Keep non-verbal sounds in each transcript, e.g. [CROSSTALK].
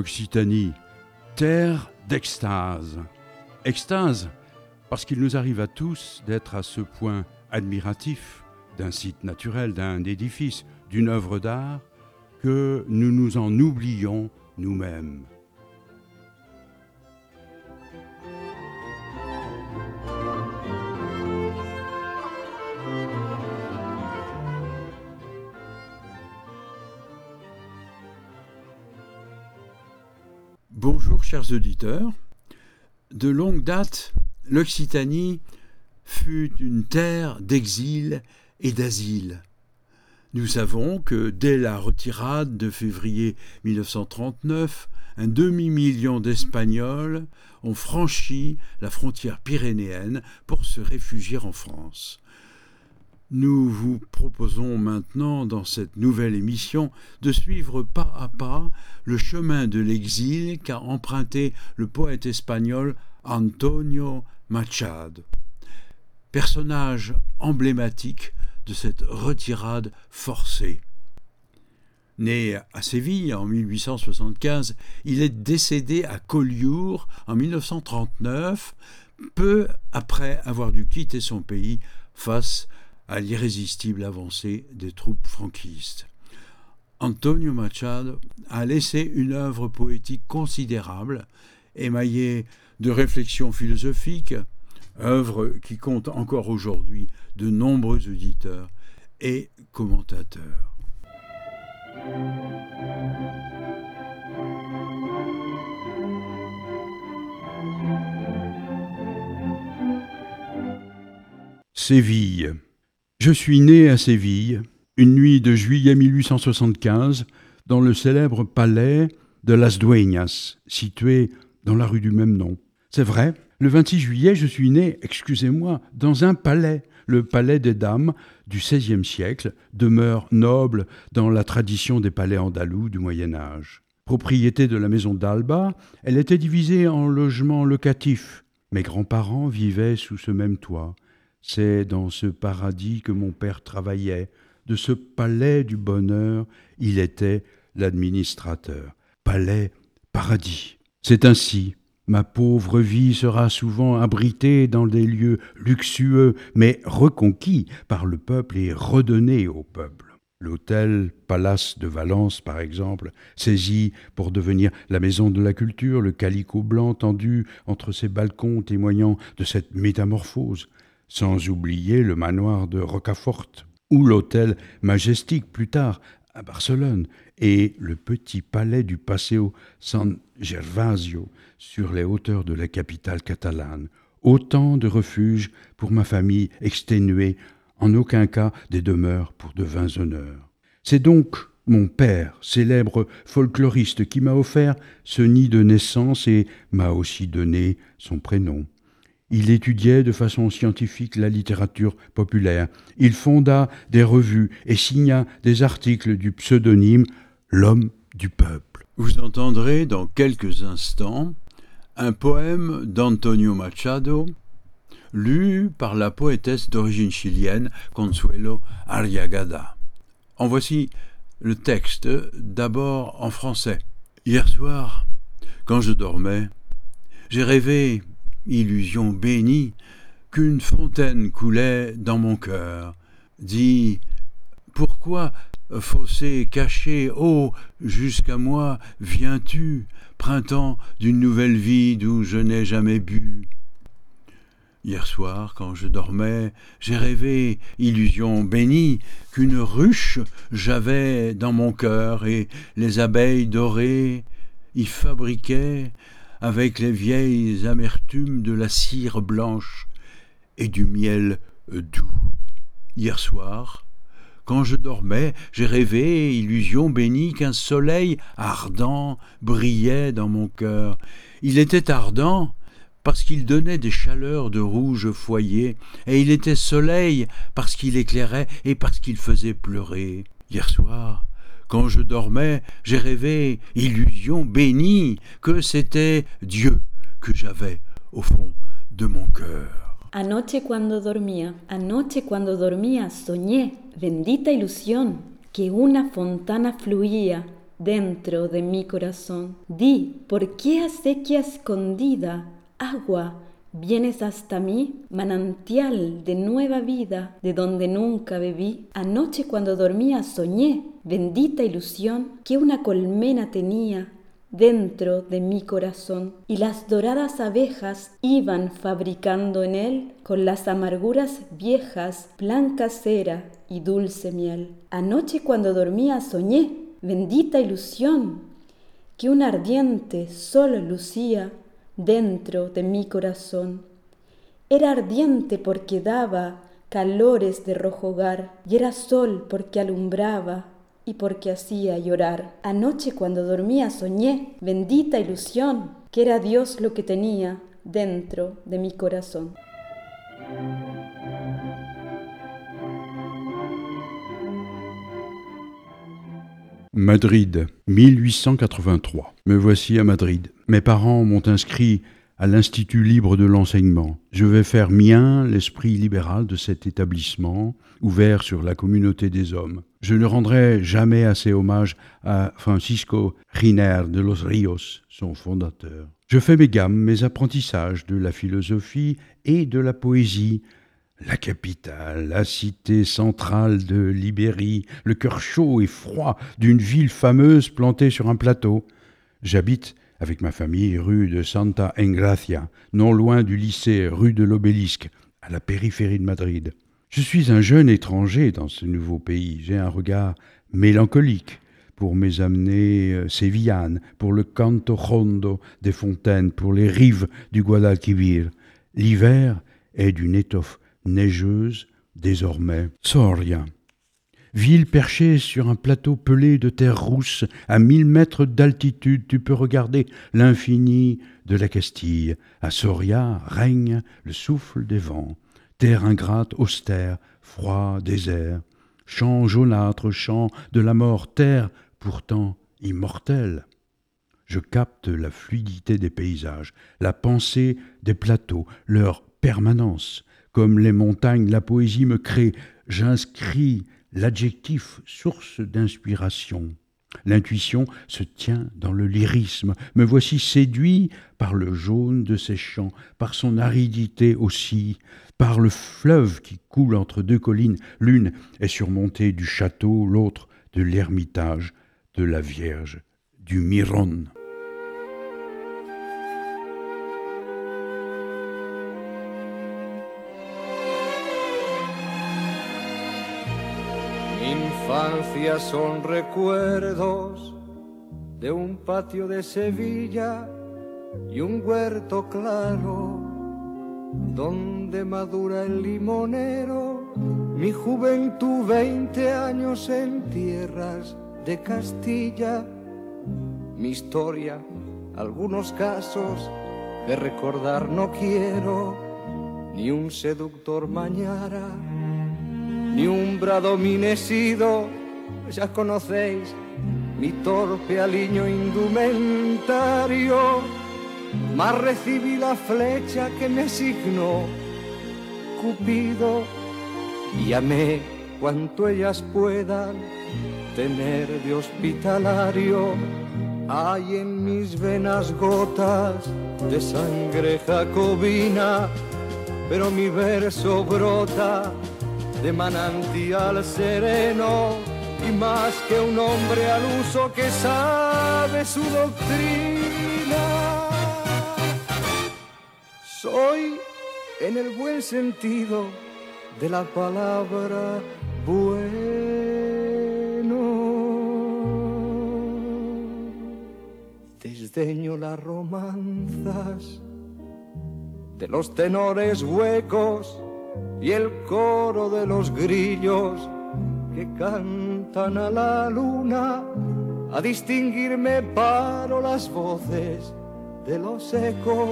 Occitanie, terre d'extase. Extase, parce qu'il nous arrive à tous d'être à ce point admiratifs d'un site naturel, d'un édifice, d'une œuvre d'art, que nous nous en oublions nous-mêmes. Chers auditeurs. De longue date, l'Occitanie fut une terre d'exil et d'asile. Nous savons que dès la retirade de février 1939, un demi-million d'Espagnols ont franchi la frontière pyrénéenne pour se réfugier en France. Nous vous proposons maintenant, dans cette nouvelle émission, de suivre pas à pas le chemin de l'exil qu'a emprunté le poète espagnol Antonio Machado. Personnage emblématique de cette retirade forcée. Né à Séville en 1875, il est décédé à Collioure en 1939, peu après avoir dû quitter son pays face à l'irrésistible avancée des troupes franquistes. Antonio Machado a laissé une œuvre poétique considérable, émaillée de réflexions philosophiques, œuvre qui compte encore aujourd'hui de nombreux auditeurs et commentateurs. Séville. Je suis né à Séville, une nuit de juillet 1875, dans le célèbre palais de Las Dueñas, situé dans la rue du même nom. C'est vrai, le 26 juillet, je suis né, excusez-moi, dans un palais, le palais des dames du XVIe siècle, demeure noble dans la tradition des palais andalous du Moyen Âge. Propriété de la maison d'Alba, elle était divisée en logements locatifs. Mes grands-parents vivaient sous ce même toit. C'est dans ce paradis que mon père travaillait, de ce palais du bonheur, il était l'administrateur. Palais, paradis. C'est ainsi. Ma pauvre vie sera souvent abritée dans des lieux luxueux, mais reconquis par le peuple et redonnés au peuple. L'hôtel Palace de Valence, par exemple, saisi pour devenir la maison de la culture, le calicot blanc tendu entre ses balcons témoignant de cette métamorphose, sans oublier le manoir de Rocafort, ou l'hôtel majestique plus tard à Barcelone, et le petit palais du Paseo San Gervasio sur les hauteurs de la capitale catalane. Autant de refuges pour ma famille exténuée, en aucun cas des demeures pour de vains honneurs. C'est donc mon père, célèbre folkloriste, qui m'a offert ce nid de naissance et m'a aussi donné son prénom. Il étudiait de façon scientifique la littérature populaire. Il fonda des revues et signa des articles du pseudonyme L'homme du peuple. Vous entendrez dans quelques instants un poème d'Antonio Machado, lu par la poétesse d'origine chilienne Consuelo Arriagada. En voici le texte, d'abord en français. Hier soir, quand je dormais, j'ai rêvé illusion bénie, qu'une fontaine coulait dans mon cœur. Dis, pourquoi, fossé caché, oh, jusqu'à moi, viens-tu, printemps d'une nouvelle vie d'où je n'ai jamais bu? Hier soir, quand je dormais, j'ai rêvé, illusion bénie, qu'une ruche j'avais dans mon cœur et les abeilles dorées y fabriquaient avec les vieilles amertumes de la cire blanche et du miel doux. Hier soir, quand je dormais, j'ai rêvé, illusion bénie, qu'un soleil ardent brillait dans mon cœur. Il était ardent parce qu'il donnait des chaleurs de rouge foyer, et il était soleil parce qu'il éclairait et parce qu'il faisait pleurer. Hier soir, quand je dormais, j'ai rêvé, illusion bénie, que c'était Dieu que j'avais au fond de mon cœur. Anoche cuando dormía, anoche cuando dormía, soñé, bendita ilusión, que una fontana fluía dentro de mi corazón. Di, ¿por qué acequia escondida, agua, vienes hasta mí, manantial de nueva vida, de donde nunca bebí? Anoche cuando dormía soñé, bendita ilusión, que una colmena tenía dentro de mi corazón, y las doradas abejas iban fabricando en él con las amarguras viejas blanca cera y dulce miel. Anoche cuando dormía soñé, bendita ilusión, que un ardiente sol lucía dentro de mi corazón. Era ardiente porque daba calores de rojo hogar, y era sol porque alumbraba y porque hacía llorar. Anoche cuando dormía soñé, bendita ilusión, que era Dios lo que tenía dentro de mi corazón. Madrid, 1883. Me voici à Madrid. Mes parents m'ont inscrit à l'Institut libre de l'enseignement. Je vais faire mien l'esprit libéral de cet établissement, ouvert sur la communauté des hommes. Je ne rendrai jamais assez hommage à Francisco Giner de los Ríos, son fondateur. Je fais mes gammes, mes apprentissages de la philosophie et de la poésie, la capitale, la cité centrale de Libérie, le cœur chaud et froid d'une ville fameuse plantée sur un plateau. J'habite avec ma famille rue de Santa Engracia, non loin du lycée rue de l'Obélisque, à la périphérie de Madrid. Je suis un jeune étranger dans ce nouveau pays. J'ai un regard mélancolique pour mes amener euh, sévillanes, pour le canto rondo des fontaines, pour les rives du Guadalquivir. L'hiver est d'une étoffe neigeuse, désormais Soria. Ville perchée sur un plateau pelé de terre rousse, à mille mètres d'altitude, tu peux regarder l'infini de la Castille. À Soria règne le souffle des vents. Terre ingrate, austère, froid, désert. Champ jaunâtre, champ de la mort, terre pourtant immortelle. Je capte la fluidité des paysages, la pensée des plateaux, leur permanence. Comme les montagnes, la poésie me crée. J'inscris l'adjectif source d'inspiration. L'intuition se tient dans le lyrisme. Me voici séduit par le jaune de ses champs, par son aridité aussi, par le fleuve qui coule entre deux collines. L'une est surmontée du château, l'autre de l'ermitage de la Vierge du Miron. Infancia son recuerdos de un patio de Sevilla y un huerto claro donde madura el limonero. Mi juventud, veinte años en tierras de Castilla. Mi historia, algunos casos de recordar no quiero, ni un seductor mañana ni un bradominesido, ya conocéis mi torpe aliño indumentario, mas recibí la flecha que me asignó Cupido y amé cuanto ellas puedan tener de hospitalario. Hay en mis venas gotas de sangre jacobina, pero mi verso brota de manantial sereno y más que un hombre al uso que sabe su doctrina. Soy en el buen sentido de la palabra bueno. Desdeño las romanzas de los tenores huecos y el coro de los grillos que cantan a la luna. A distinguirme paro las voces de los ecos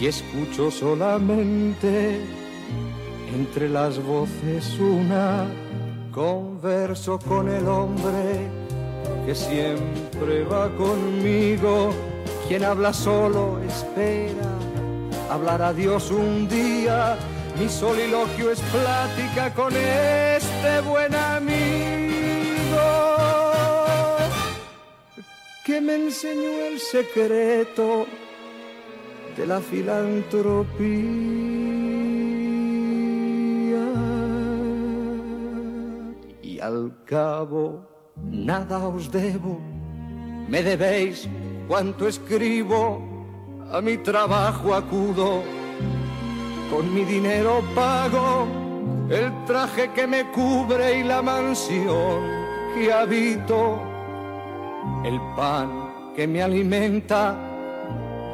y escucho solamente entre las voces una. Converso con el hombre que siempre va conmigo, quien habla solo espera hablar a Dios un día mi soliloquio es plática con este buen amigo. que me enseñó el secreto de la filantropía. Y al cabo, nada os debo, me debéis cuanto escribo, a mi trabajo acudo, con mi dinero pago el traje que me cubre y la mansión que habito, el pan que me alimenta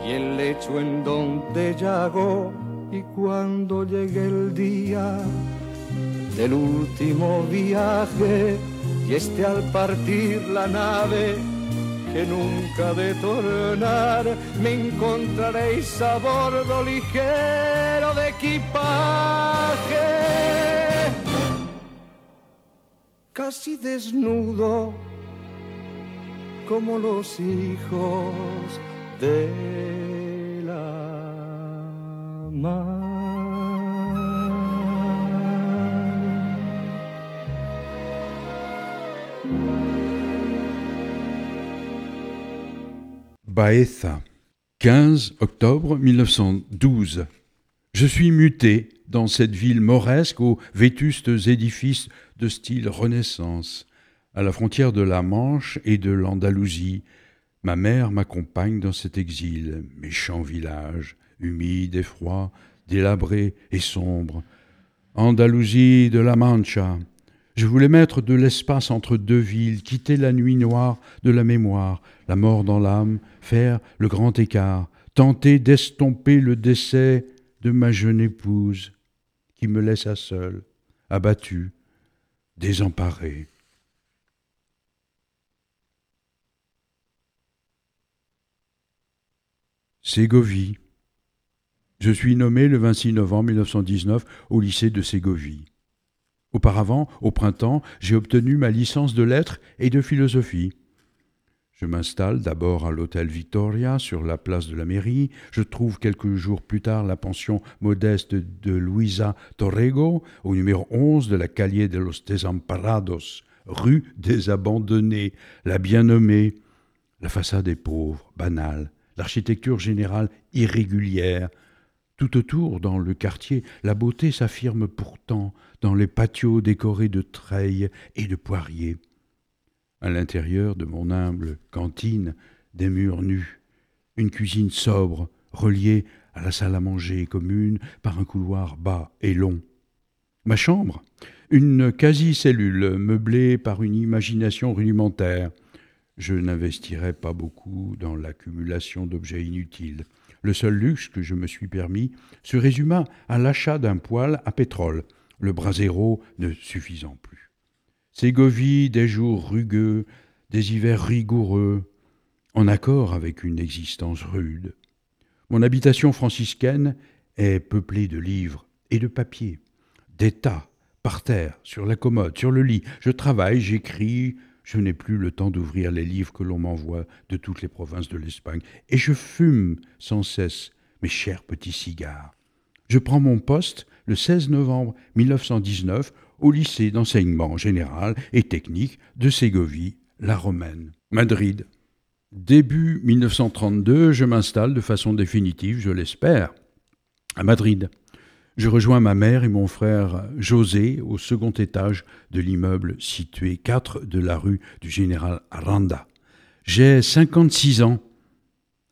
y el lecho en donde llago. Y cuando llegue el día del último viaje y esté al partir la nave, que nunca de tornar me encontraréis a bordo ligero de equipaje, casi desnudo como los hijos de la mar. Baeza, 15 octobre 1912. Je suis muté dans cette ville mauresque aux vétustes édifices de style Renaissance, à la frontière de la Manche et de l'Andalousie. Ma mère m'accompagne dans cet exil, méchant village, humide et froid, délabré et sombre. Andalousie de la Mancha, je voulais mettre de l'espace entre deux villes, quitter la nuit noire de la mémoire, la mort dans l'âme, faire le grand écart, tenter d'estomper le décès de ma jeune épouse, qui me laissa seule, abattue, désemparée. Ségovie. Je suis nommé le 26 novembre 1919 au lycée de Ségovie. Auparavant, au printemps, j'ai obtenu ma licence de lettres et de philosophie. Je m'installe d'abord à l'hôtel Victoria sur la place de la mairie. Je trouve quelques jours plus tard la pension modeste de Luisa Torrego au numéro 11 de la Calle de los Desamparados, rue des Abandonnés, la bien nommée. La façade est pauvre, banale, l'architecture générale irrégulière, tout autour, dans le quartier, la beauté s'affirme pourtant dans les patios décorés de treilles et de poiriers. À l'intérieur de mon humble cantine, des murs nus, une cuisine sobre, reliée à la salle à manger commune par un couloir bas et long. Ma chambre, une quasi-cellule meublée par une imagination rudimentaire. Je n'investirai pas beaucoup dans l'accumulation d'objets inutiles. Le seul luxe que je me suis permis se résuma à l'achat d'un poêle à pétrole, le brasero ne suffisant plus. Ségovie, des jours rugueux, des hivers rigoureux, en accord avec une existence rude. Mon habitation franciscaine est peuplée de livres et de papiers, des tas, par terre, sur la commode, sur le lit. Je travaille, j'écris, je n'ai plus le temps d'ouvrir les livres que l'on m'envoie de toutes les provinces de l'Espagne, et je fume sans cesse mes chers petits cigares. Je prends mon poste le 16 novembre 1919 au lycée d'enseignement général et technique de Ségovie, la Romaine, Madrid. Début 1932, je m'installe de façon définitive, je l'espère, à Madrid. Je rejoins ma mère et mon frère José au second étage de l'immeuble situé 4 de la rue du Général Aranda. J'ai 56 ans.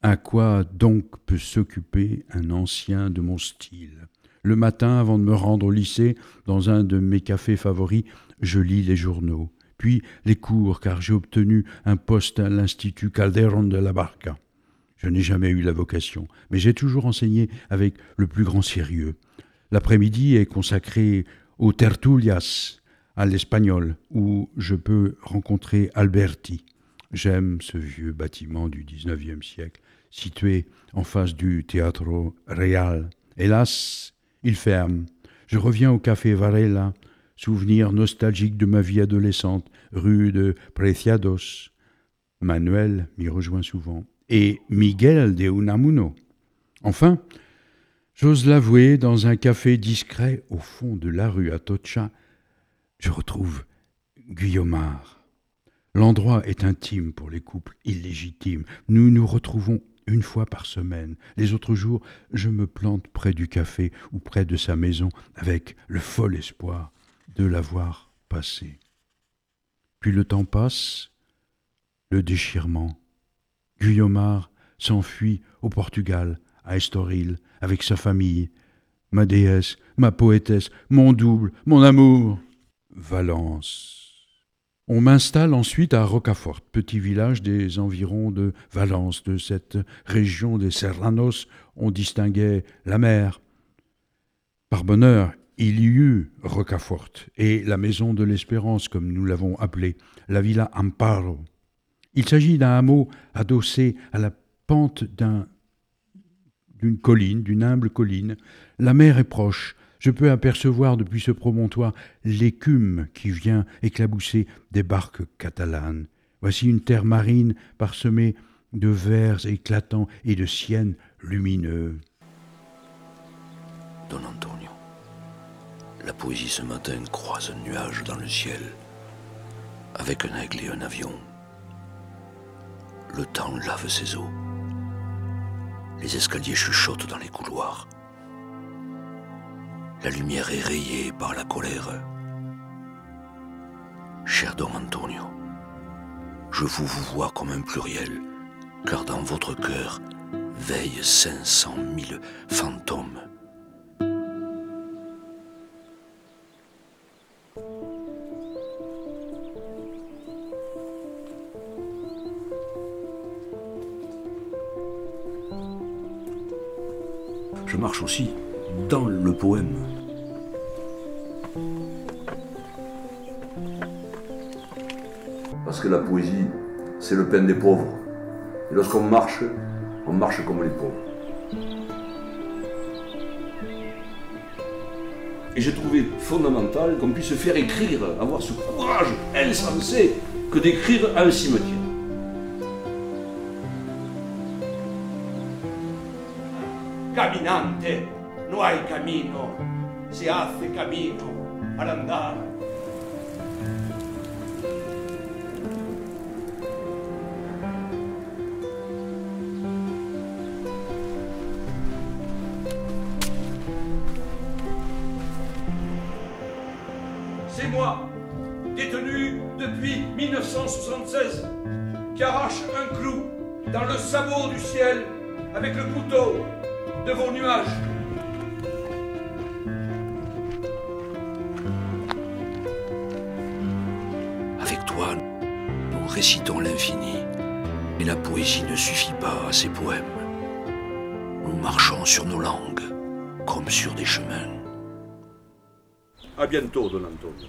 À quoi donc peut s'occuper un ancien de mon style? Le matin, avant de me rendre au lycée, dans un de mes cafés favoris, je lis les journaux, puis les cours, car j'ai obtenu un poste à l'Institut Calderon de la Barca. Je n'ai jamais eu la vocation, mais j'ai toujours enseigné avec le plus grand sérieux. L'après-midi est consacré aux tertulias, à l'espagnol, où je peux rencontrer Alberti. J'aime ce vieux bâtiment du XIXe siècle, situé en face du Teatro Real. Hélas, il ferme. Je reviens au café Varela, souvenir nostalgique de ma vie adolescente, rue de Preciados. Manuel m'y rejoint souvent. Et Miguel de Unamuno. Enfin, J'ose l'avouer, dans un café discret au fond de la rue Atocha, je retrouve Guillaumard. L'endroit est intime pour les couples illégitimes. Nous nous retrouvons une fois par semaine. Les autres jours, je me plante près du café ou près de sa maison avec le fol espoir de la voir passer. Puis le temps passe, le déchirement. Guillaumard s'enfuit au Portugal, à Estoril, avec sa famille. Ma déesse, ma poétesse, mon double, mon amour. Valence. On m'installe ensuite à Rocafort, petit village des environs de Valence. De cette région des Serranos, on distinguait la mer. Par bonheur, il y eut Rocafort et la maison de l'espérance, comme nous l'avons appelée, la villa Amparo. Il s'agit d'un hameau adossé à la pente d'une colline, d'une humble colline. La mer est proche, je peux apercevoir depuis ce promontoire l'écume qui vient éclabousser des barques catalanes. Voici une terre marine parsemée de vers éclatants et de siennes lumineux. Don Antonio, la poésie ce matin croise un nuage dans le ciel, avec un aigle et un avion. Le temps lave ses eaux. Les escaliers chuchotent dans les couloirs. La lumière est rayée par la colère. Cher Don Antonio, je vous vous vois comme un pluriel, car dans votre cœur veillent cinq cent mille fantômes. Dans le poème. Parce que la poésie, c'est le pain des pauvres. Et lorsqu'on marche, on marche comme les pauvres. Et j'ai trouvé fondamental qu'on puisse faire écrire, avoir ce courage insensé que d'écrire un cimetière. No hay camino, se hace camino al andar. C'est moi, détenu depuis 1976, qui arrache un clou dans le sabot du ciel avec le couteau de vos nuages. Nous récitons l'infini, et la poésie ne suffit pas à ces poèmes. Nous marchons sur nos langues, comme sur des chemins. À bientôt, Don Antonio.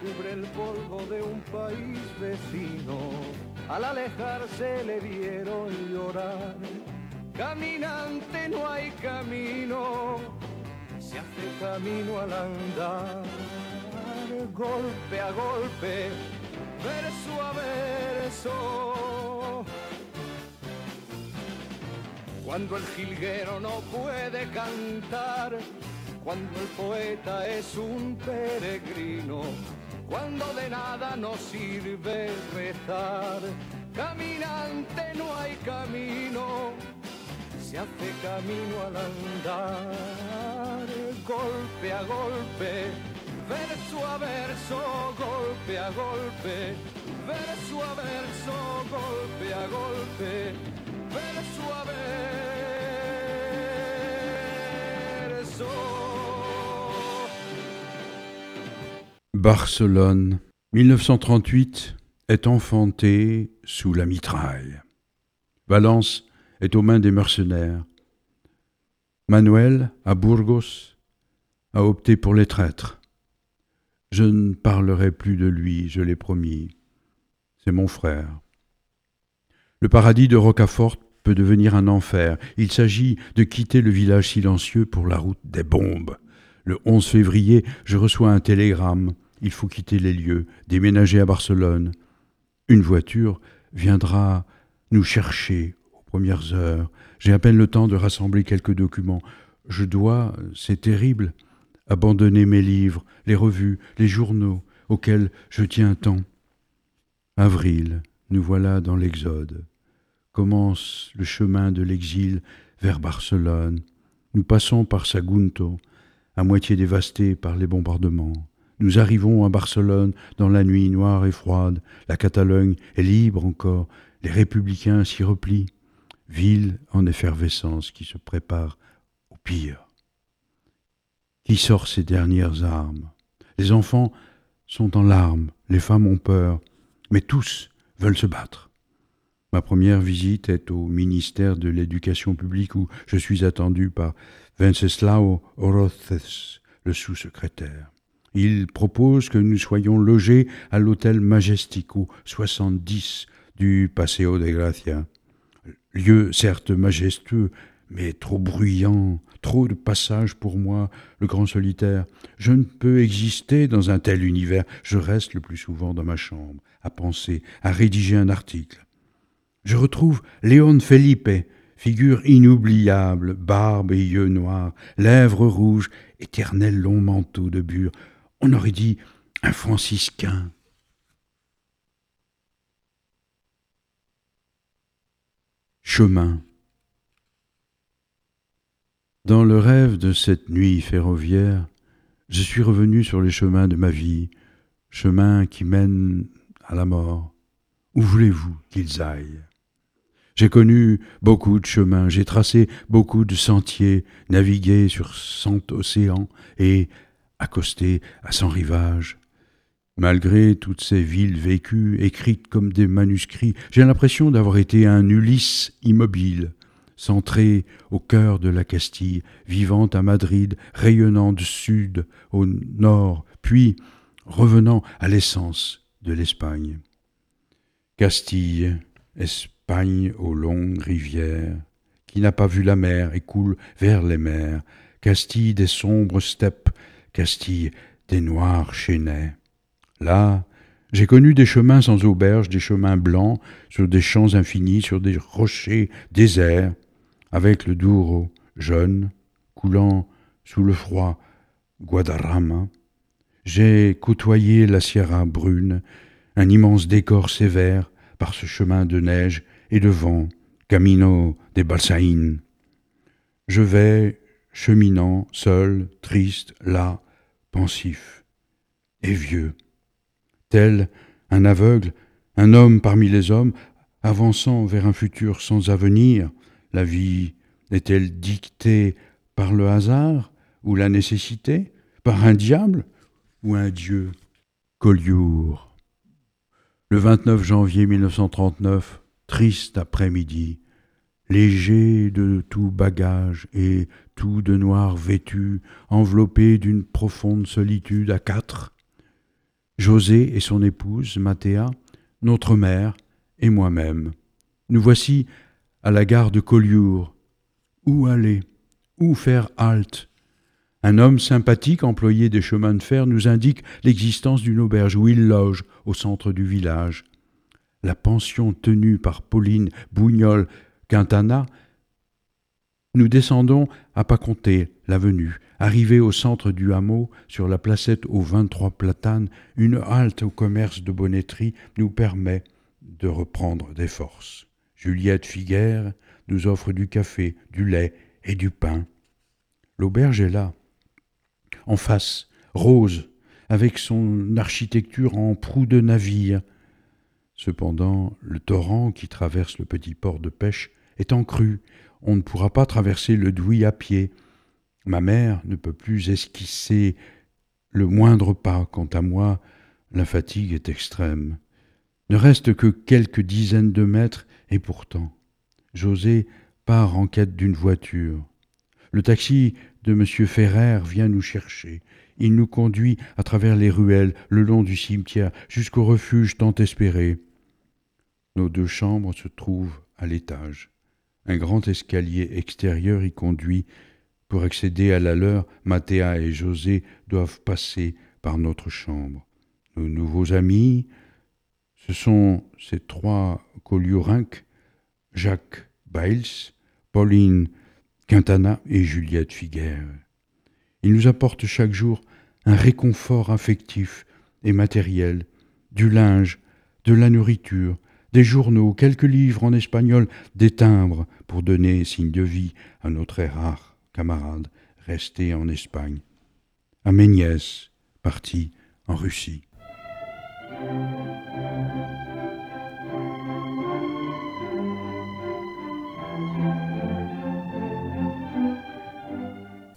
cubre el polvo de un país vecino. Al alejarse le vieron llorar. Caminante no hay camino, se hace camino al andar. Golpe a golpe, verso a verso. Cuando el jilguero no puede cantar, cuando el poeta es un peregrino, cuando de nada nos sirve rezar, caminante no hay camino, se hace camino al andar, golpe a golpe, verso a verso, golpe a golpe, verso a verso, golpe a golpe, verso a verso. Barcelone, 1938, est enfanté sous la mitraille. Valence est aux mains des mercenaires. Manuel, à Burgos, a opté pour les traîtres. Je ne parlerai plus de lui, je l'ai promis. C'est mon frère. Le paradis de Rocafort peut devenir un enfer. Il s'agit de quitter le village silencieux pour la route des bombes. Le 11 février, je reçois un télégramme. Il faut quitter les lieux, déménager à Barcelone. Une voiture viendra nous chercher aux premières heures. J'ai à peine le temps de rassembler quelques documents. Je dois, c'est terrible, abandonner mes livres, les revues, les journaux auxquels je tiens tant. Avril, nous voilà dans l'Exode. Commence le chemin de l'exil vers Barcelone. Nous passons par Sagunto, à moitié dévasté par les bombardements. Nous arrivons à Barcelone dans la nuit noire et froide. La Catalogne est libre encore. Les républicains s'y replient. Ville en effervescence qui se prépare au pire. Qui sort ses dernières armes? Les enfants sont en larmes, les femmes ont peur, mais tous veulent se battre. Ma première visite est au ministère de l'Éducation publique où je suis attendu par Wenceslao Oroces, le sous-secrétaire. Il propose que nous soyons logés à l'hôtel Majestico 70 du Paseo de Gracia. Lieu certes majestueux, mais trop bruyant, trop de passages pour moi, le grand solitaire. Je ne peux exister dans un tel univers. Je reste le plus souvent dans ma chambre, à penser, à rédiger un article. Je retrouve Léon Felipe, figure inoubliable, barbe et yeux noirs, lèvres rouges, éternel long manteau de bure, on aurait dit un franciscain. Chemin. Dans le rêve de cette nuit ferroviaire, je suis revenu sur les chemins de ma vie, chemins qui mènent à la mort. Où voulez-vous qu'ils aillent? J'ai connu beaucoup de chemins, j'ai tracé beaucoup de sentiers, navigué sur cent océans et accosté à son rivage. Malgré toutes ces villes vécues, écrites comme des manuscrits, j'ai l'impression d'avoir été un Ulysse immobile, centré au cœur de la Castille, vivant à Madrid, rayonnant du sud au nord, puis revenant à l'essence de l'Espagne. Castille, Espagne aux longues rivières, qui n'a pas vu la mer et coule vers les mers, Castille des sombres steppes Castille, des noirs chênais. Là, j'ai connu des chemins sans auberge, des chemins blancs, sur des champs infinis, sur des rochers déserts, avec le Douro, jeune, coulant sous le froid Guadarrama. J'ai côtoyé la Sierra brune, un immense décor sévère par ce chemin de neige et de vent, Camino des Balsaïnes. Je vais, cheminant, seul, triste, là, pensif. et vieux. Tel un aveugle, un homme parmi les hommes, avançant vers un futur sans avenir, la vie est-elle dictée par le hasard ou la nécessité, par un diable ou un dieu? Collioure. Le 29 janvier 1939, triste après-midi, léger de tout bagage et tout de noir vêtu, enveloppé d'une profonde solitude à quatre, José et son épouse, Mathéa, notre mère et moi-même. Nous voici à la gare de Collioure. Où aller? Où faire halte? Un homme sympathique, employé des chemins de fer, nous indique l'existence d'une auberge où il loge au centre du village. La pension tenue par Pauline Bougnol Quintana nous descendons à pas l'avenue. Arrivé au centre du hameau, sur la placette aux vingt-trois platanes, une halte au commerce de bonnetterie nous permet de reprendre des forces. Juliette Figuère nous offre du café, du lait et du pain. L'auberge est là, en face, rose, avec son architecture en proue de navire. Cependant, le torrent qui traverse le petit port de pêche en crue, on ne pourra pas traverser le Douy à pied. Ma mère ne peut plus esquisser le moindre pas. Quant à moi, la fatigue est extrême. Ne reste que quelques dizaines de mètres, et pourtant, José part en quête d'une voiture. Le taxi de M. Ferrer vient nous chercher. Il nous conduit à travers les ruelles, le long du cimetière, jusqu'au refuge tant espéré. Nos deux chambres se trouvent à l'étage. Un grand escalier extérieur y conduit. Pour accéder à la leur, Mathéa et José doivent passer par notre chambre. Nos nouveaux amis, ce sont ces trois Colliorinques, Jacques Biles, Pauline Quintana et Juliette Figuère. Ils nous apportent chaque jour un réconfort affectif et matériel, du linge, de la nourriture, des journaux, quelques livres en espagnol, des timbres pour donner signe de vie à notre rare camarade resté en Espagne, à Méniès, parti en Russie.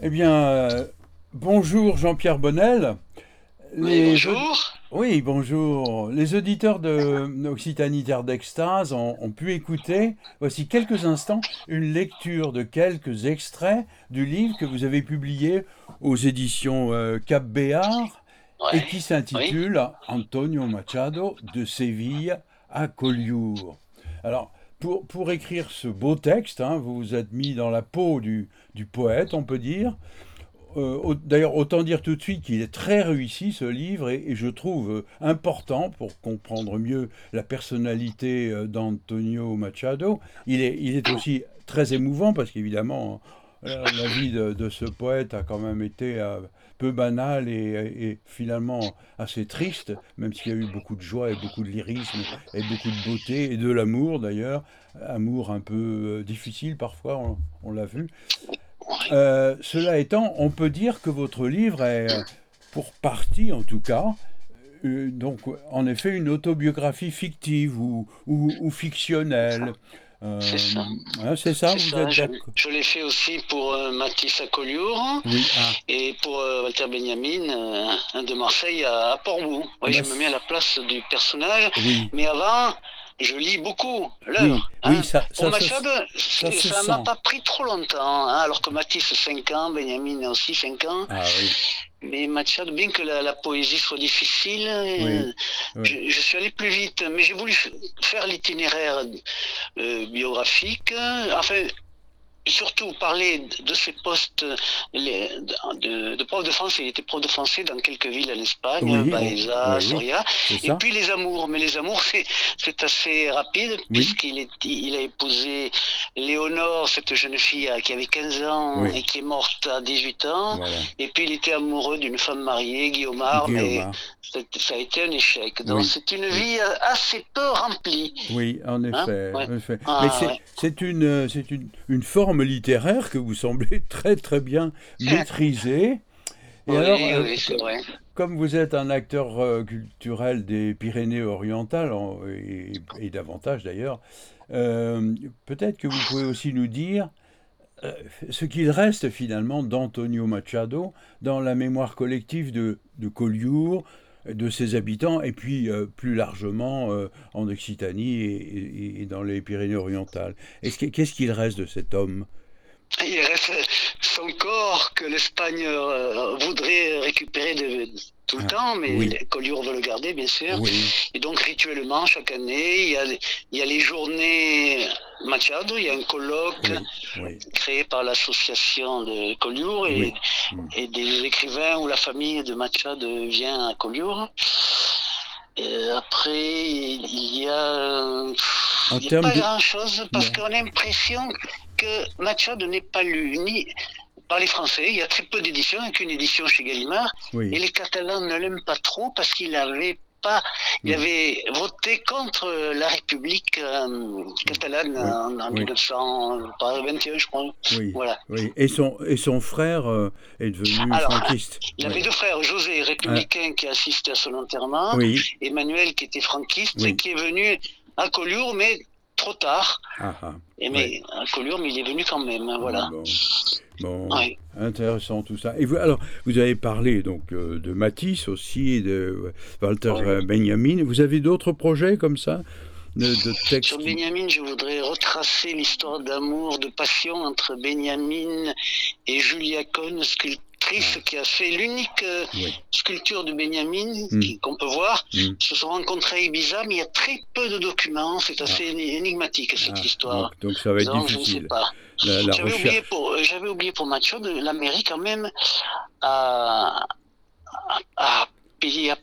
Eh bien, euh, bonjour Jean-Pierre Bonnel. bonjour. Oui, bonjour. Les auditeurs de Occitanie Terre d'Extase ont, pu écouter, voici quelques instants, une lecture de quelques extraits du livre que vous avez publié aux éditions euh, Cap Béard et qui s'intitule Antonio Machado de Séville à Collioure. Alors, pour, pour écrire ce beau texte, hein, vous vous êtes mis dans la peau du, du poète, on peut dire. Euh, d'ailleurs, autant dire tout de suite qu'il est très réussi ce livre et, je trouve euh, important pour comprendre mieux la personnalité euh, d'Antonio Machado. Il est, il est aussi très émouvant parce qu'évidemment, la vie de, ce poète a quand même été peu banale et, finalement assez triste, même s'il y a eu beaucoup de joie et beaucoup de lyrisme et beaucoup de beauté et de l'amour d'ailleurs, amour un peu difficile parfois, on l'a vu. Euh, cela étant, on peut dire que votre livre est, euh, pour partie en tout cas, euh, donc en effet une autobiographie fictive ou, ou, fictionnelle. c'est ça. Hein, c'est ça, vous êtes je, je l'ai fait aussi pour Mathis à Collioure ah. et pour Walter Benjamin de Marseille à, Portbou. Oui, je me mets à la place du personnage. Mais avant, je lis beaucoup l'œuvre. Oui, hein. ça, ça, ça m'a pas pris trop longtemps, hein, alors que Matisse 5 ans, Benjamin aussi 5 ans. Ah, oui. Mais Machado, bien que la, poésie soit difficile, euh, Je, suis allé plus vite. Mais j'ai voulu faire l'itinéraire euh, biographique. Enfin, surtout parler de ses postes de, de, prof de français. Il était prof de français dans quelques villes en Espagne, Baeza, Soria. Et puis les amours. Mais les amours, c'est assez rapide, puisqu'il il a épousé Léonore, cette jeune fille qui avait 15 ans et qui est morte à 18 ans. Et puis il était amoureux d'une femme mariée, Guillaumard, mais ça a été un échec. Donc c'est une vie assez peu remplie. Oui, en hein? effet. Ah, mais c'est une, une, une forme littéraire que vous semblez [LAUGHS] très très bien maîtriser. Et alors, euh, comme vous êtes un acteur euh, culturel des Pyrénées-Orientales, et, davantage d'ailleurs, euh, peut-être que vous pouvez aussi nous dire euh, ce qu'il reste finalement d'Antonio Machado dans la mémoire collective de, de Collioure, de ses habitants, et puis plus largement en Occitanie et, dans les Pyrénées-Orientales. Qu'est-ce qu'il reste de cet homme? Il reste son corps que l'Espagne euh, voudrait récupérer de, tout le ah, temps, mais oui. veut le garder, bien sûr. Et donc, rituellement, chaque année, il y a, il y a les journées Machado, il y a un colloque créé par l'association de Collioure et, et, des écrivains où la famille de Machado vient à Collioure. après, il y a, il y a pas grand-chose parce qu'on a l'impression que Machado n'est pas lu ni par les Français. Il y a très peu d'éditions, il qu'une édition chez Gallimard. Et les Catalans ne l'aiment pas trop parce qu'il avait pas, il avait voté contre la République euh, catalane en, 1921, je crois. Voilà. Et son et son frère euh, est devenu franquiste. Il avait deux frères, José républicain qui assistait à son enterrement, Emmanuel qui était franquiste et qui est venu à Collioure, mais trop tard. Ah, ah. et mais un colure, mais il est venu quand même. Hein, voilà. Bon, intéressant tout ça. Et vous, alors, vous avez parlé donc euh, de Matisse aussi, de Walter euh, Benjamin. Vous avez d'autres projets comme ça de, de textes Sur Benjamin, je voudrais retracer l'histoire d'amour, de passion entre Benjamin et Julia Cohn, sculpteur qui a fait l'unique euh, sculpture de Benjamin mm. qu'on peut voir. Mm. se sont rencontrés à Ibiza, mais il y a très peu de documents. C'est assez ah. énigmatique cette ah, histoire. Donc, ça va être difficile. J'avais oublié pour euh, j'avais oublié pour Mathieu de l'Amérique quand même à, à payer à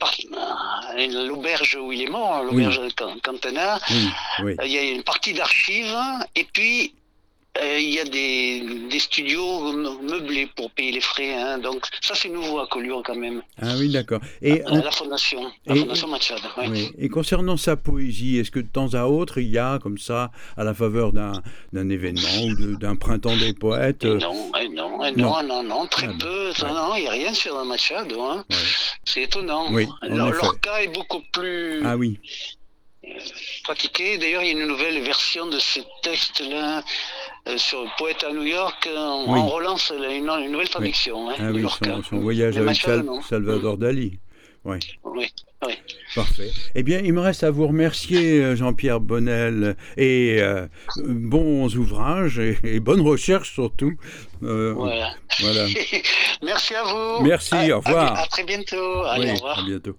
l'auberge où il est mort, l'auberge de Cantana. Il y a une partie d'archives et puis il y a des, des, studios meublés pour payer les frais. Hein, donc ça, c'est nouveau à Collioure quand même. Ah oui, d'accord. Et la, fondation, la et, fondation Oui. Et concernant sa poésie, est-ce que de temps à autre, il y a comme ça, à la faveur d'un événement ou d'un printemps des poètes euh, non, non, non, non, non, très ah peu. Non, il n'y a rien sur Machado. Hein. C'est étonnant. Oui, leur, leur, cas est beaucoup plus... Ah oui pratiqué. D'ailleurs, il y a une nouvelle version de ce texte-là euh, sur le poète à New York. On, relance une, nouvelle traduction. Hein, ah oui, son, voyage avec Salvador Dali. Oui. oui. Parfait. Eh bien, il me reste à vous remercier, euh, Jean-Pierre Bonnel, et euh, bons ouvrages et, bonnes recherches surtout. voilà. [LAUGHS] Merci à vous. Merci, au revoir. À, très bientôt. Allez, au revoir. À bientôt.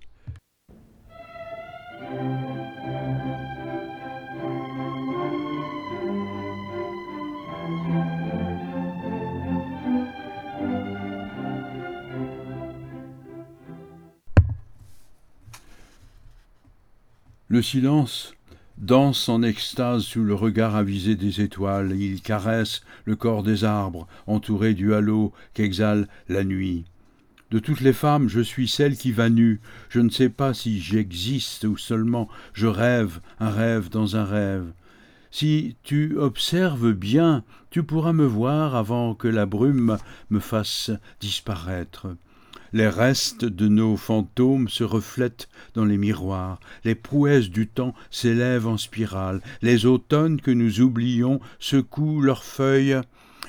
Le silence danse en extase sous le regard avisé des étoiles, il caresse le corps des arbres, entouré du halo qu'exhale la nuit. De toutes les femmes, je suis celle qui va nue. Je ne sais pas si j'existe ou seulement je rêve un rêve dans un rêve. Si tu observes bien, tu pourras me voir avant que la brume me fasse disparaître. Les restes de nos fantômes se reflètent dans les miroirs, les prouesses du temps s'élèvent en spirale, les automnes que nous oublions secouent leurs feuilles,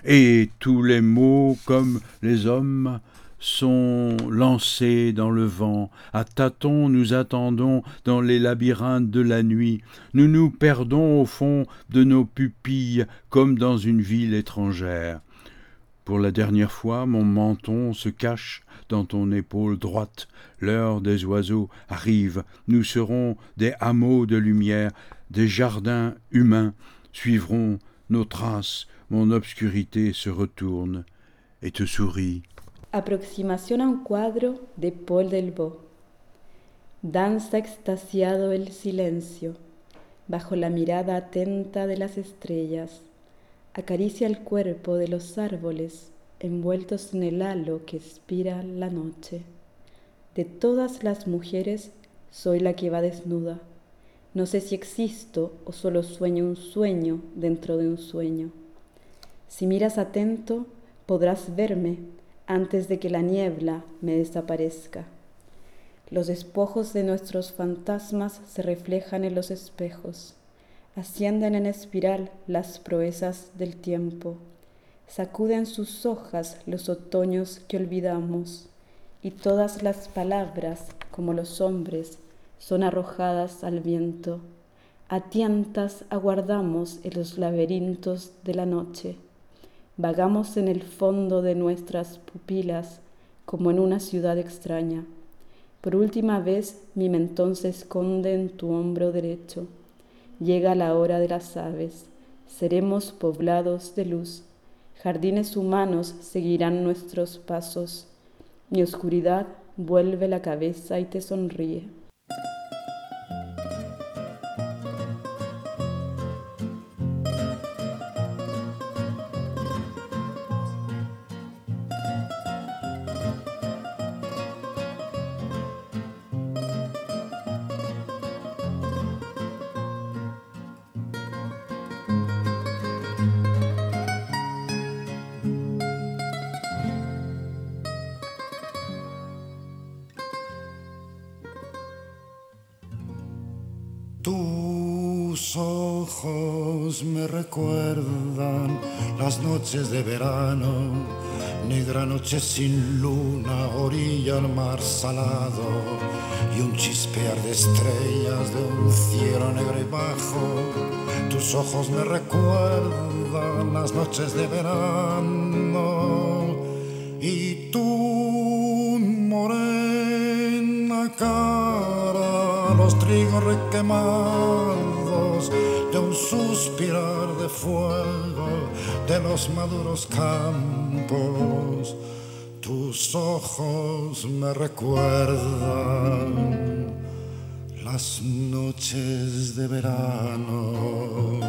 et tous les mots, comme les hommes, sont lancés dans le vent, à tâtons nous attendons dans les labyrinthes de la nuit, nous nous perdons au fond de nos pupilles comme dans une ville étrangère. Pour la dernière fois, mon menton se cache dans ton épaule droite. L'heure des oiseaux arrive. Nous serons des hameaux de lumière, des jardins humains suivront nos traces. Mon obscurité se retourne et te sourit. Aproximación a un cuadro de Paul Delvaux. Danza extasiado el silencio, bajo la mirada atenta de las estrellas acaricia el cuerpo de los árboles envueltos en el halo que expira la noche. De todas las mujeres soy la que va desnuda. No sé si existo o solo sueño un sueño dentro de un sueño. Si miras atento, podrás verme antes de que la niebla me desaparezca. Los despojos de nuestros fantasmas se reflejan en los espejos. Ascienden en espiral las proezas del tiempo. Sacuden sus hojas los otoños que olvidamos. Y todas las palabras, como los hombres, son arrojadas al viento. A tientas aguardamos en los laberintos de la noche. Vagamos en el fondo de nuestras pupilas como en una ciudad extraña. Por última vez mi mentón se esconde en tu hombro derecho. Llega la hora de las aves. Seremos poblados de luz. Jardines humanos seguirán nuestros pasos. Mi oscuridad vuelve la cabeza y te sonríe. Noches de verano, negra noche sin luna, orilla al mar salado y un chispear de estrellas de un cielo negro y bajo. Tus ojos me recuerdan las noches de verano y tu morena cara, los trigos requemados de fuego de los maduros campos, tus ojos me recuerdan las noches de verano.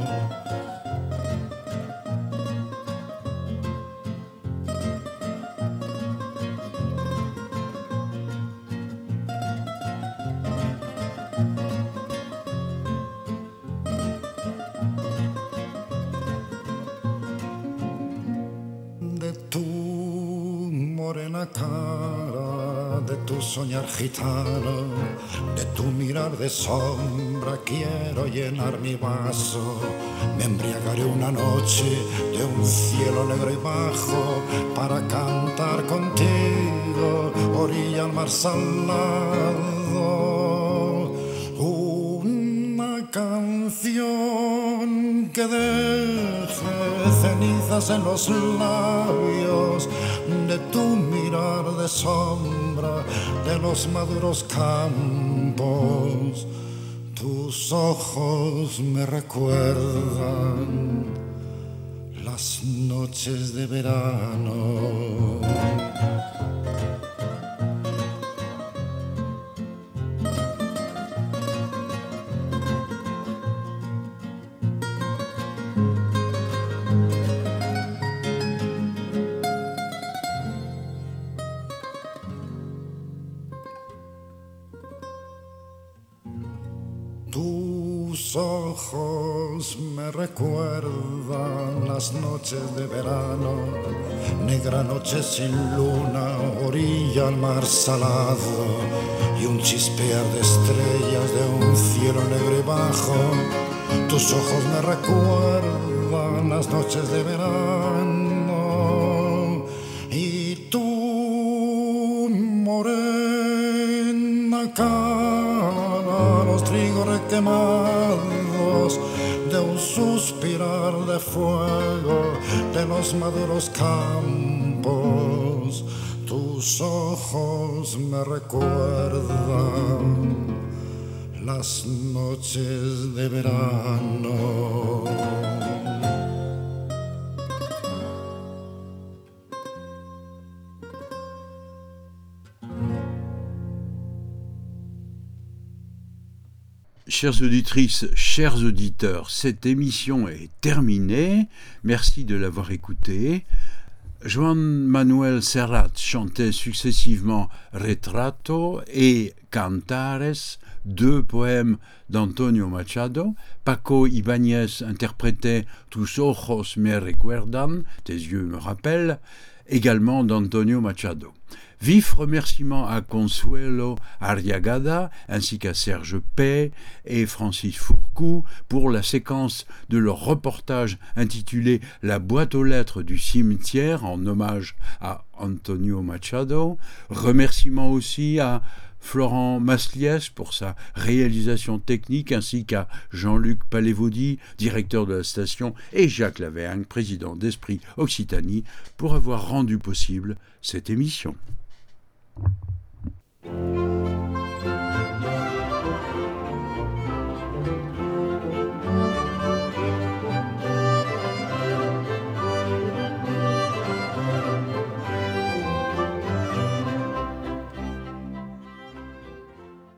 Soñar gitano, de tu mirar de sombra quiero llenar mi vaso. Me embriagaré una noche de un cielo negro y bajo para cantar contigo, orilla al mar salado. Una canción que deje cenizas en los labios de tu mirar de sombra de los maduros campos, tus ojos me recuerdan las noches de verano. Recuerdan las noches de verano, negra noche sin luna, orilla al mar salado y un chispear de estrellas de un cielo negro y bajo. Tus ojos me recuerdan las noches de verano y tú, morena cara, los trigos requemados suspirar de fuego de los maduros campos. Tus ojos me recuerdan las noches de verano. Chères auditrices, chers auditeurs, cette émission est terminée. Merci de l'avoir écoutée. Juan Manuel Serrat chantait successivement Retrato et Cantares, deux poèmes d'Antonio Machado. Paco Ibáñez interprétait Tus ojos me recuerdan, tes yeux me rappellent. Également d'Antonio Machado. Vif remerciements à Consuelo Arriagada ainsi qu'à Serge Pay et Francis Fourcou pour la séquence de leur reportage intitulé La boîte aux lettres du cimetière en hommage à Antonio Machado. Remerciements aussi à Florent Masliès pour sa réalisation technique, ainsi qu'à Jean-Luc Palévaudy, directeur de la station, et Jacques Lavergne, président d'Esprit Occitanie, pour avoir rendu possible cette émission.